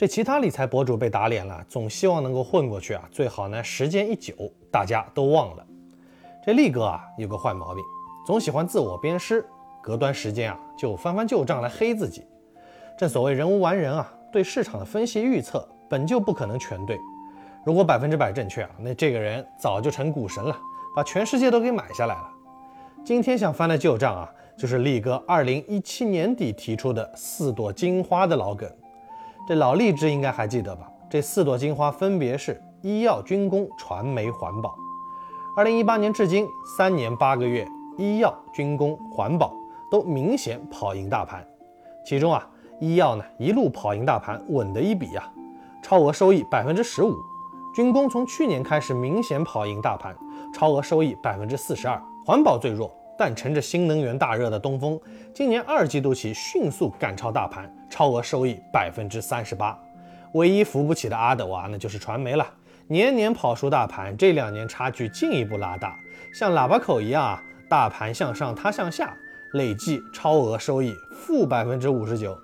这其他理财博主被打脸了，总希望能够混过去啊，最好呢时间一久大家都忘了。这力哥啊有个坏毛病，总喜欢自我鞭尸，隔段时间啊就翻翻旧账来黑自己。正所谓人无完人啊，对市场的分析预测本就不可能全对。如果百分之百正确啊，那这个人早就成股神了，把全世界都给买下来了。今天想翻的旧账啊，就是力哥二零一七年底提出的四朵金花的老梗。这老荔枝应该还记得吧？这四朵金花分别是医药、军工、传媒、环保。二零一八年至今三年八个月，医药、军工、环保都明显跑赢大盘。其中啊，医药呢一路跑赢大盘，稳得一笔呀，超额收益百分之十五。军工从去年开始明显跑赢大盘，超额收益百分之四十二。环保最弱。但乘着新能源大热的东风，今年二季度起迅速赶超大盘，超额收益百分之三十八。唯一扶不起的阿斗啊，那就是传媒了，年年跑输大盘，这两年差距进一步拉大，像喇叭口一样啊，大盘向上，它向下，累计超额收益负百分之五十九。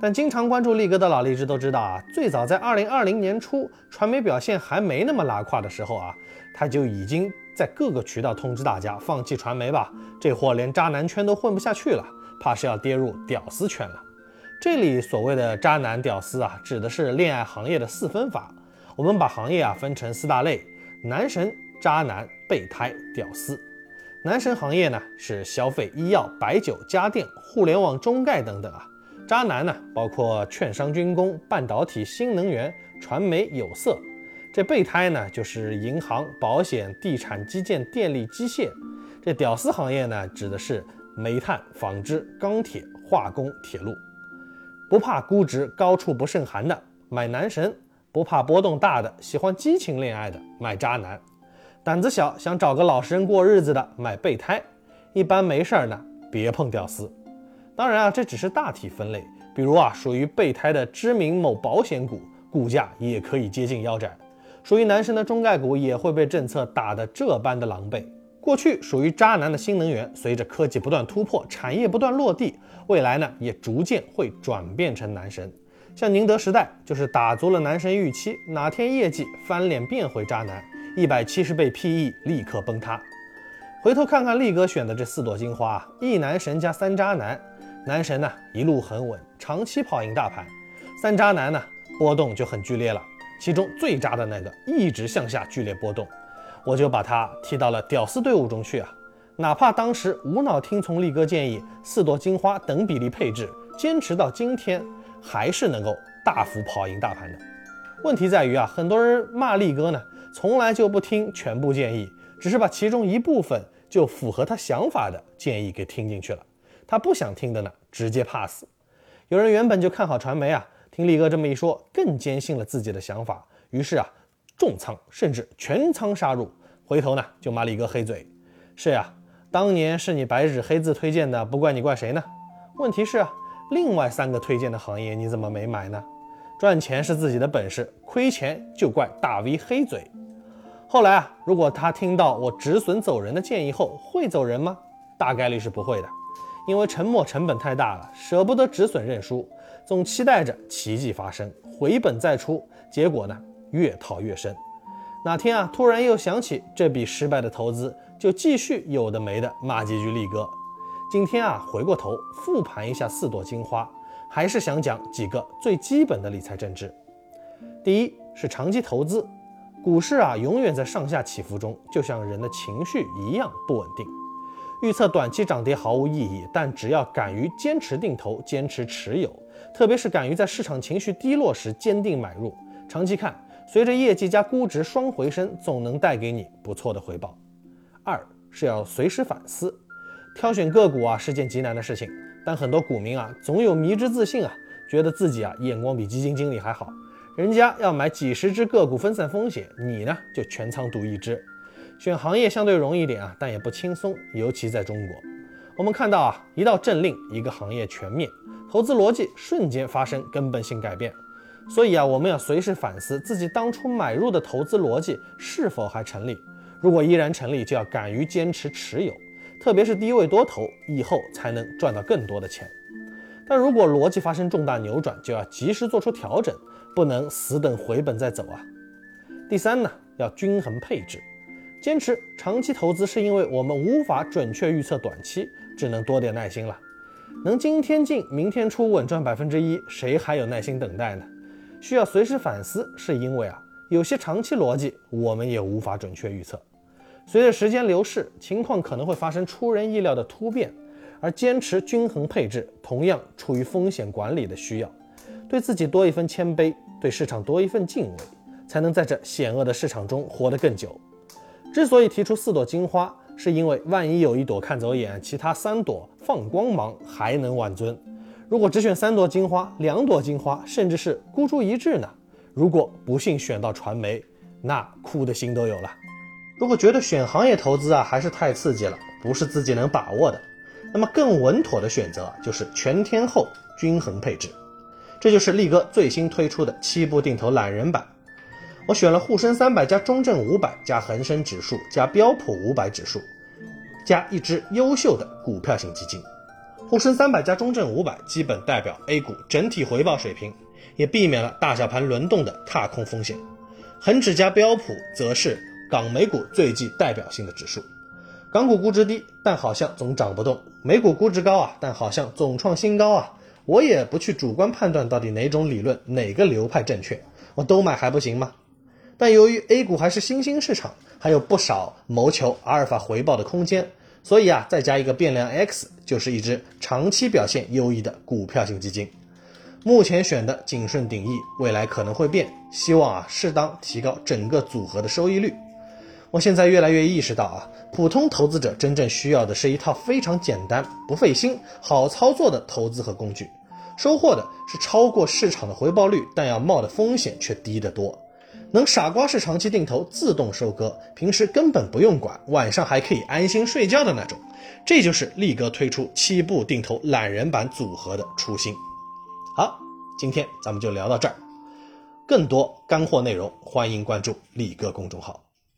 但经常关注力哥的老荔枝都知道啊，最早在二零二零年初，传媒表现还没那么拉胯的时候啊，他就已经。在各个渠道通知大家放弃传媒吧，这货连渣男圈都混不下去了，怕是要跌入屌丝圈了。这里所谓的渣男屌丝啊，指的是恋爱行业的四分法。我们把行业啊分成四大类：男神、渣男、备胎、屌丝。男神行业呢是消费、医药、白酒、家电、互联网、中概等等啊。渣男呢包括券商、军工、半导体、新能源、传媒、有色。这备胎呢，就是银行、保险、地产、基建、电力、机械。这屌丝行业呢，指的是煤炭、纺织、钢铁、化工、铁路。不怕估值高处不胜寒的买男神，不怕波动大的喜欢激情恋爱的买渣男，胆子小想找个老实人过日子的买备胎。一般没事儿呢，别碰屌丝。当然啊，这只是大体分类。比如啊，属于备胎的知名某保险股，股价也可以接近腰斩。属于男神的中概股也会被政策打得这般的狼狈。过去属于渣男的新能源，随着科技不断突破，产业不断落地，未来呢也逐渐会转变成男神。像宁德时代就是打足了男神预期，哪天业绩翻脸变回渣男，一百七十倍 PE 立刻崩塌。回头看看力哥选的这四朵金花，一男神加三渣男，男神呢一路很稳，长期跑赢大盘；三渣男呢波动就很剧烈了。其中最渣的那个一直向下剧烈波动，我就把他踢到了屌丝队伍中去啊！哪怕当时无脑听从力哥建议，四朵金花等比例配置，坚持到今天，还是能够大幅跑赢大盘的。问题在于啊，很多人骂力哥呢，从来就不听全部建议，只是把其中一部分就符合他想法的建议给听进去了，他不想听的呢，直接 pass。有人原本就看好传媒啊。听力哥这么一说，更坚信了自己的想法，于是啊，重仓甚至全仓杀入，回头呢就骂力哥黑嘴。是呀，当年是你白纸黑字推荐的，不怪你怪谁呢？问题是啊，另外三个推荐的行业你怎么没买呢？赚钱是自己的本事，亏钱就怪大 V 黑嘴。后来啊，如果他听到我止损走人的建议后，会走人吗？大概率是不会的，因为沉没成本太大了，舍不得止损认输。总期待着奇迹发生，回本再出，结果呢越套越深。哪天啊，突然又想起这笔失败的投资，就继续有的没的骂几句力哥。今天啊，回过头复盘一下四朵金花，还是想讲几个最基本的理财政治。第一是长期投资，股市啊永远在上下起伏中，就像人的情绪一样不稳定。预测短期涨跌毫无意义，但只要敢于坚持定投、坚持持有。特别是敢于在市场情绪低落时坚定买入，长期看，随着业绩加估值双回升，总能带给你不错的回报。二是要随时反思，挑选个股啊是件极难的事情，但很多股民啊总有迷之自信啊，觉得自己啊眼光比基金经理还好，人家要买几十只个股分散风险，你呢就全仓赌一只。选行业相对容易一点啊，但也不轻松，尤其在中国。我们看到啊，一道政令，一个行业全面。投资逻辑瞬间发生根本性改变，所以啊，我们要随时反思自己当初买入的投资逻辑是否还成立。如果依然成立，就要敢于坚持持有，特别是低位多头，以后才能赚到更多的钱。但如果逻辑发生重大扭转，就要及时做出调整，不能死等回本再走啊。第三呢，要均衡配置，坚持长期投资是因为我们无法准确预测短期，只能多点耐心了。能今天进明天出稳赚百分之一，谁还有耐心等待呢？需要随时反思，是因为啊，有些长期逻辑我们也无法准确预测。随着时间流逝，情况可能会发生出人意料的突变，而坚持均衡配置，同样出于风险管理的需要，对自己多一份谦卑，对市场多一份敬畏，才能在这险恶的市场中活得更久。之所以提出四朵金花，是因为万一有一朵看走眼，其他三朵放光芒，还能挽尊。如果只选三朵金花，两朵金花，甚至是孤注一掷呢？如果不幸选到传媒，那哭的心都有了。如果觉得选行业投资啊还是太刺激了，不是自己能把握的，那么更稳妥的选择就是全天候均衡配置。这就是力哥最新推出的七步定投懒人版。我选了沪深三百加中证五百加恒生指数加标普五百指数，加一支优秀的股票型基金。沪深三百加中证五百基本代表 A 股整体回报水平，也避免了大小盘轮动的踏空风险。恒指加标普则是。港美股最具代表性的指数，港股估值低，但好像总涨不动；美股估值高啊，但好像总创新高啊。我也不去主观判断到底哪种理论、哪个流派正确，我都买还不行吗？但由于 A 股还是新兴市场，还有不少谋求阿尔法回报的空间，所以啊，再加一个变量 X，就是一只长期表现优异的股票型基金。目前选的谨慎定义，未来可能会变，希望啊，适当提高整个组合的收益率。我现在越来越意识到啊，普通投资者真正需要的是一套非常简单、不费心、好操作的投资和工具，收获的是超过市场的回报率，但要冒的风险却低得多。能傻瓜式长期定投、自动收割，平时根本不用管，晚上还可以安心睡觉的那种。这就是力哥推出七步定投懒人版组合的初心。好，今天咱们就聊到这儿，更多干货内容，欢迎关注力哥公众号。